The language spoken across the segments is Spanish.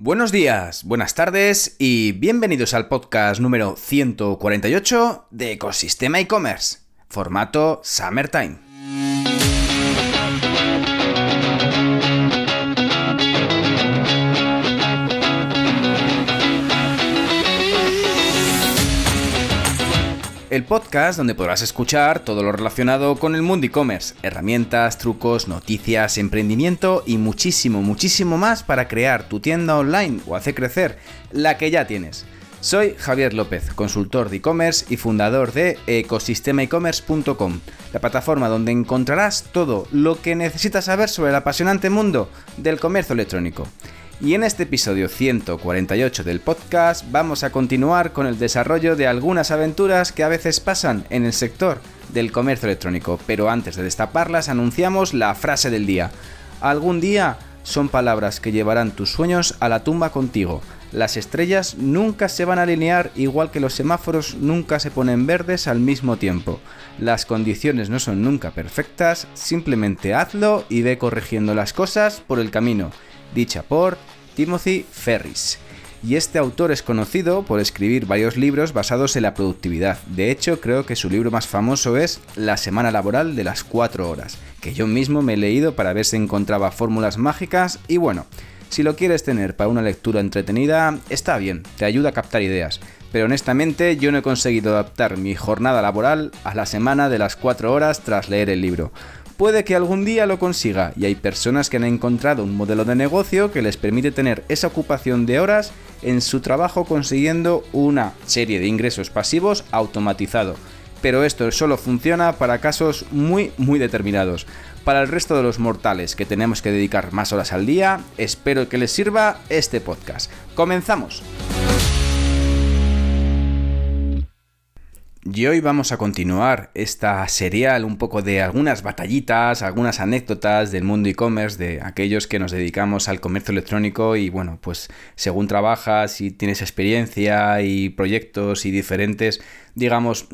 Buenos días, buenas tardes y bienvenidos al podcast número 148 de Ecosistema e-commerce, formato Summertime. El podcast donde podrás escuchar todo lo relacionado con el mundo e-commerce, herramientas, trucos, noticias, emprendimiento y muchísimo, muchísimo más para crear tu tienda online o hacer crecer la que ya tienes. Soy Javier López, consultor de e-commerce y fundador de ecosistemaecommerce.com, la plataforma donde encontrarás todo lo que necesitas saber sobre el apasionante mundo del comercio electrónico. Y en este episodio 148 del podcast vamos a continuar con el desarrollo de algunas aventuras que a veces pasan en el sector del comercio electrónico. Pero antes de destaparlas anunciamos la frase del día. Algún día son palabras que llevarán tus sueños a la tumba contigo. Las estrellas nunca se van a alinear igual que los semáforos nunca se ponen verdes al mismo tiempo. Las condiciones no son nunca perfectas, simplemente hazlo y ve corrigiendo las cosas por el camino dicha por Timothy Ferris. Y este autor es conocido por escribir varios libros basados en la productividad. De hecho, creo que su libro más famoso es La semana laboral de las 4 horas, que yo mismo me he leído para ver si encontraba fórmulas mágicas y bueno, si lo quieres tener para una lectura entretenida, está bien, te ayuda a captar ideas. Pero honestamente yo no he conseguido adaptar mi jornada laboral a la semana de las 4 horas tras leer el libro. Puede que algún día lo consiga y hay personas que han encontrado un modelo de negocio que les permite tener esa ocupación de horas en su trabajo consiguiendo una serie de ingresos pasivos automatizado. Pero esto solo funciona para casos muy muy determinados. Para el resto de los mortales que tenemos que dedicar más horas al día, espero que les sirva este podcast. ¡Comenzamos! Y hoy vamos a continuar esta serial un poco de algunas batallitas, algunas anécdotas del mundo e-commerce, de aquellos que nos dedicamos al comercio electrónico y bueno, pues según trabajas y tienes experiencia y proyectos y diferentes digamos,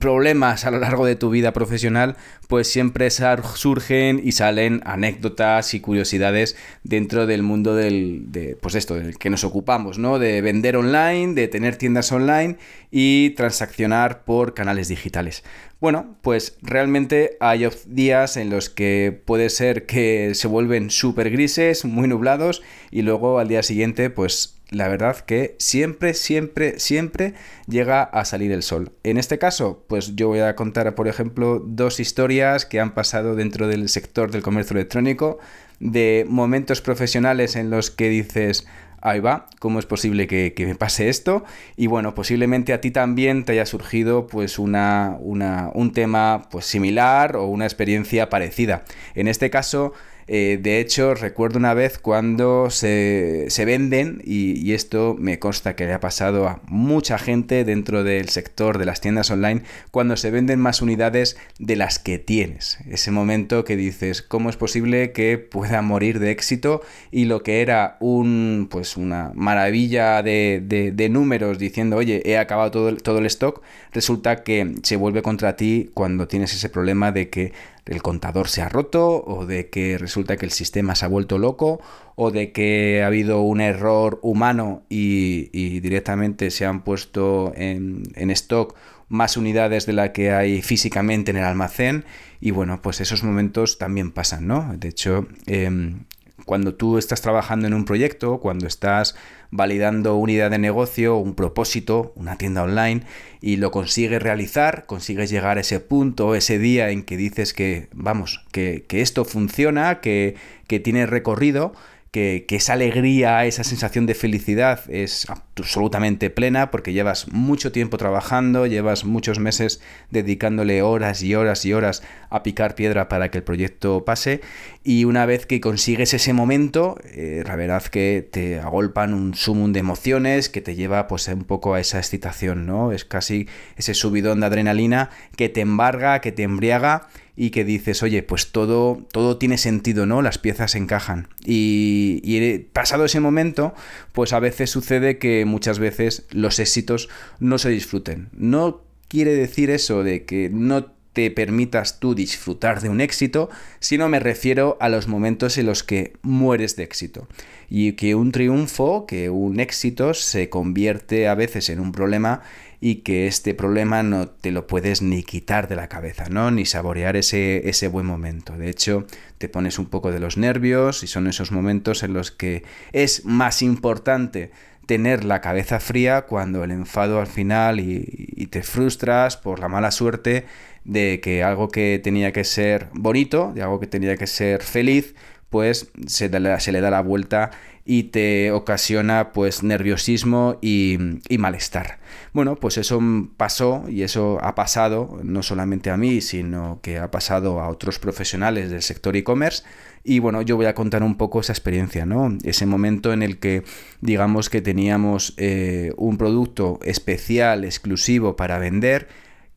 problemas a lo largo de tu vida profesional, pues siempre surgen y salen anécdotas y curiosidades dentro del mundo del, de, pues esto, del que nos ocupamos, ¿no? De vender online, de tener tiendas online y transaccionar por canales digitales. Bueno, pues realmente hay días en los que puede ser que se vuelven súper grises, muy nublados y luego al día siguiente pues la verdad que siempre, siempre, siempre llega a salir el sol. En este caso, pues yo voy a contar, por ejemplo, dos historias que han pasado dentro del sector del comercio electrónico, de momentos profesionales en los que dices, ahí va, ¿cómo es posible que, me pase esto? Y bueno, posiblemente a ti también te haya surgido pues una, una, un tema pues similar o una experiencia parecida. En este caso, eh, de hecho, recuerdo una vez cuando se, venden, y, esto me consta que le ha pasado a mucha gente dentro del sector de las tiendas online, cuando se venden más unidades de las que tienes. Ese momento que dices, ¿cómo es posible que pueda morir de éxito? Y lo que era un, pues una maravilla de, números diciendo, oye, he acabado todo todo el stock, resulta que se vuelve contra ti cuando tienes ese problema de que el contador se ha roto o de que resulta que el sistema se ha vuelto loco o de que ha habido un error humano y, directamente se han puesto en, stock más unidades de la que hay físicamente en el almacén. Y bueno pues esos momentos también pasan no de hecho em, cuando tú estás trabajando en un proyecto, cuando estás validando una idea de negocio, un propósito, una tienda online, y lo consigues realizar, consigues llegar a ese punto, ese día en que dices que, vamos, que, que esto funciona, que, que tiene recorrido, que, esa alegría, esa sensación de felicidad es absolutamente plena porque llevas mucho tiempo trabajando, llevas muchos meses dedicándole horas y horas y horas a picar piedra para que el proyecto pase y una vez que consigues ese momento, eh, la verdad que te agolpan un sumum de emociones que te lleva pues un poco a esa excitación, ¿no? Es casi ese subidón de adrenalina que te embarga, que te embriaga y que dices, oye, pues todo, todo tiene sentido, ¿no? Las piezas encajan. Y, y, pasado ese momento, pues a veces sucede que muchas veces los éxitos no se disfruten. No quiere decir eso de que no te permitas tú disfrutar de un éxito, sino me refiero a los momentos en los que mueres de éxito. Y que un triunfo, que un éxito se convierte a veces en un problema y que este problema no te lo puedes ni quitar de la cabeza, ¿no? Ni saborear ese, ese buen momento. De hecho, te pones un poco de los nervios y son esos momentos en los que es más importante tener la cabeza fría cuando el enfado al final y, te frustras por la mala suerte de que algo que tenía que ser bonito, de algo que tenía que ser feliz, pues se, le da la vuelta y te ocasiona pues nerviosismo y, malestar. Bueno, pues eso pasó y eso ha pasado no solamente a mí, sino que ha pasado a otros profesionales del sector e-commerce. Y bueno, yo voy a contar un poco esa experiencia, ¿no? Ese momento en el que digamos que teníamos eh, un producto especial, exclusivo para vender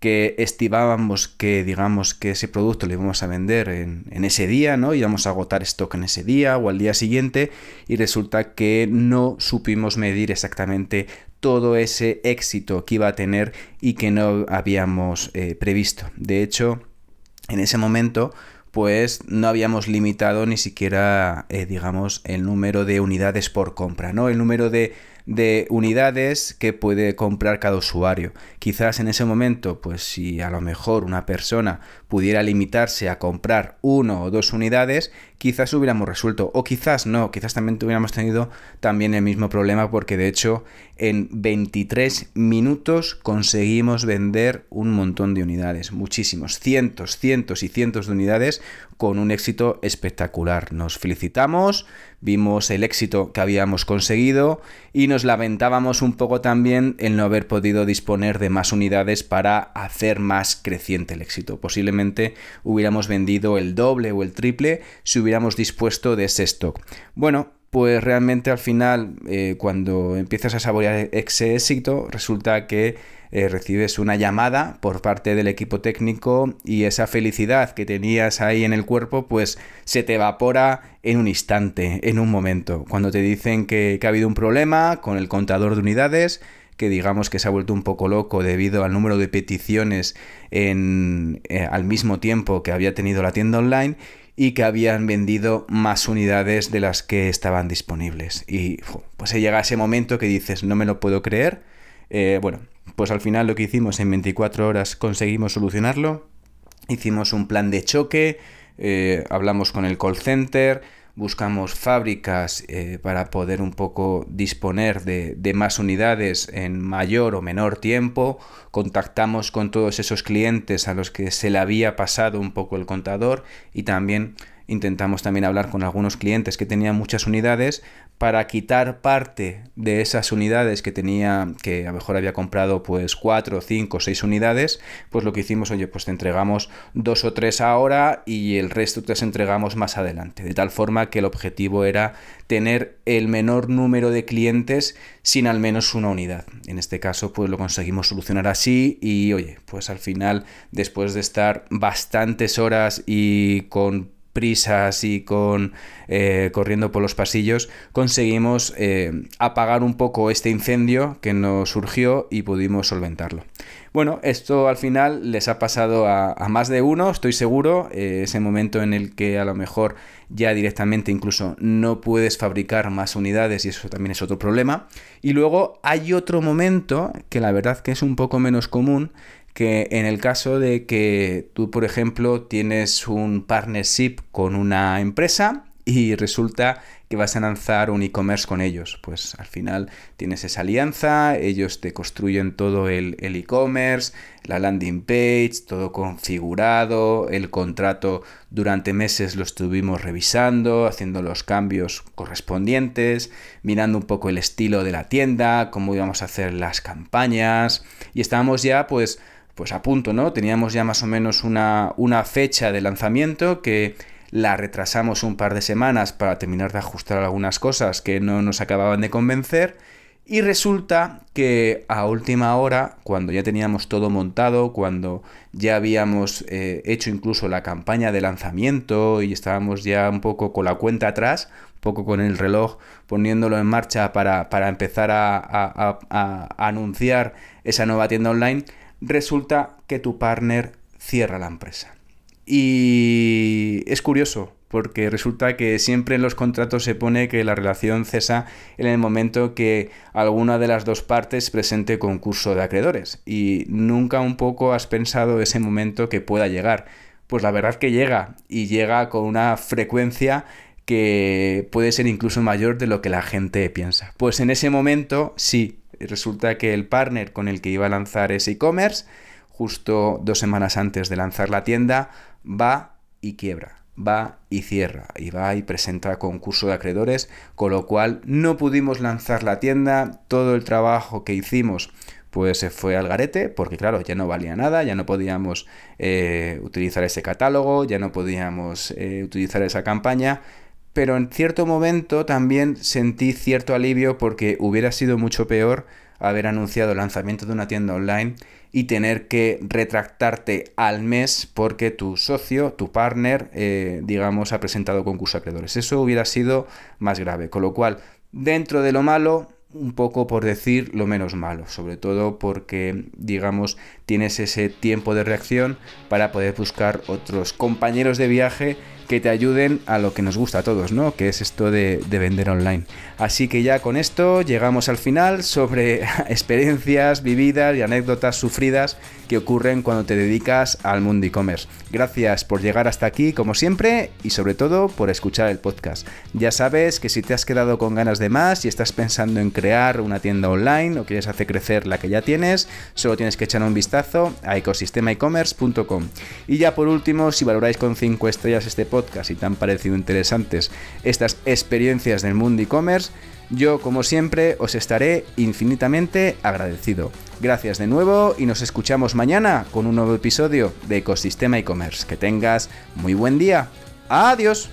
que estimábamos que, digamos, que ese producto lo íbamos a vender en, en, ese día, ¿no? Íbamos a agotar stock en ese día o al día siguiente y resulta que no supimos medir exactamente todo ese éxito que iba a tener y que no habíamos eh, previsto. De hecho, en ese momento pues no habíamos limitado ni siquiera, eh, digamos, el número de unidades por compra, ¿no? El número de de unidades que puede comprar cada usuario. Quizás en ese momento, pues si a lo mejor una persona pudiera limitarse a comprar uno o dos unidades, quizás hubiéramos resuelto o quizás no, quizás también hubiéramos tenido también el mismo problema porque de hecho en 23 minutos conseguimos vender un montón de unidades, muchísimos, cientos, cientos y cientos de unidades con un éxito espectacular. Nos felicitamos, vimos el éxito que habíamos conseguido y nos lamentábamos un poco también el no haber podido disponer de más unidades para hacer más creciente el éxito. Posiblemente hubiéramos vendido el doble o el triple si hubiéramos dispuesto de ese stock. Bueno, pues realmente al final, eh, cuando empiezas a saborear ese éxito, resulta que eh, recibes una llamada por parte del equipo técnico y esa felicidad que tenías ahí en el cuerpo, pues se te evapora en un instante, en un momento. Cuando te dicen que, ha habido un problema con el contador de unidades, que digamos que se ha vuelto un poco loco debido al número de peticiones en, eh, al mismo tiempo que había tenido la tienda online y que habían vendido más unidades de las que estaban disponibles. Y pues se llega ese momento que dices, no me lo puedo creer. Eh, bueno, pues al final lo que hicimos en 24 horas conseguimos solucionarlo. Hicimos un plan de choque, eh, hablamos con el call center, buscamos fábricas eh, para poder un poco disponer de, más unidades en mayor o menor tiempo, contactamos con todos esos clientes a los que se le había pasado un poco el contador y también intentamos también hablar con algunos clientes que tenían muchas unidades para quitar parte de esas unidades que tenía, que a lo mejor había comprado pues 4, 5, 6 unidades, pues lo que hicimos, oye, pues te entregamos dos o tres ahora y el resto te entregamos más adelante. De tal forma que el objetivo era tener el menor número de clientes sin al menos una unidad. En este caso, pues lo conseguimos solucionar así y oye, pues al final, después de estar bastantes horas y con prisas y con eh, corriendo por los pasillos, conseguimos eh, apagar un poco este incendio que nos surgió y pudimos solventarlo. Bueno, esto al final les ha pasado a, más de uno, estoy seguro, eh, ese momento en el que a lo mejor ya directamente incluso no puedes fabricar más unidades y eso también es otro problema. Y luego hay otro momento que la verdad que es un poco menos común, que en el caso de que tú, por ejemplo, tienes un partnership con una empresa y resulta que vas a lanzar un e-commerce con ellos. Pues al final tienes esa alianza, ellos te construyen todo el e-commerce, la landing page, todo configurado, el contrato durante meses lo estuvimos revisando, haciendo los cambios correspondientes, mirando un poco el estilo de la tienda, cómo íbamos a hacer las campañas y estábamos ya pues pues a punto, ¿no? Teníamos ya más o menos una, una fecha de lanzamiento que la retrasamos un par de semanas para terminar de ajustar algunas cosas que no nos acababan de convencer. Y resulta que a última hora, cuando ya teníamos todo montado, cuando ya habíamos eh, hecho incluso la campaña de lanzamiento y estábamos ya un poco con la cuenta atrás, un poco con el reloj poniéndolo en marcha para, empezar a anunciar esa nueva tienda online, resulta que tu partner cierra la empresa. Y es curioso, porque resulta que siempre en los contratos se pone que la relación cesa en el momento que alguna de las dos partes presente concurso de acreedores. Y nunca un poco has pensado ese momento que pueda llegar. Pues la verdad que llega, y llega con una frecuencia que puede ser incluso mayor de lo que la gente piensa. Pues en ese momento sí, resulta que el partner con el que iba a lanzar ese e-commerce, justo dos semanas antes de lanzar la tienda, va y quiebra, va y cierra, y va y presenta concurso de acreedores, con lo cual no pudimos lanzar la tienda, todo el trabajo que hicimos pues se fue al garete, porque claro, ya no valía nada, ya no podíamos eh, utilizar ese catálogo, ya no podíamos eh, utilizar esa campaña, pero en cierto momento también sentí cierto alivio porque hubiera sido mucho peor haber anunciado el lanzamiento de una tienda online y tener que retractarte al mes porque tu socio, tu partner, eh, digamos, ha presentado concurso acreedores. Eso hubiera sido más grave. Con lo cual, dentro de lo malo, un poco por decir lo menos malo, sobre todo porque, digamos, tienes ese tiempo de reacción para poder buscar otros compañeros de viaje que te ayuden a lo que nos gusta a todos, ¿no? Que es esto de, vender online. Así que ya con esto llegamos al final sobre experiencias vividas y anécdotas sufridas que ocurren cuando te dedicas al mundo e-commerce. Gracias por llegar hasta aquí, como siempre, y sobre todo por escuchar el podcast. Ya sabes que si te has quedado con ganas de más y estás pensando en crear una tienda online o quieres hacer crecer la que ya tienes, solo tienes que echar un vistazo a ecosistemaecommerce.com. Y ya por último, si valoráis con 5 estrellas este podcast, podcast y te han parecido interesantes estas experiencias del mundo e-commerce, yo como siempre os estaré infinitamente agradecido. Gracias de nuevo y nos escuchamos mañana con un nuevo episodio de Ecosistema e-commerce. Que tengas muy buen día. Adiós.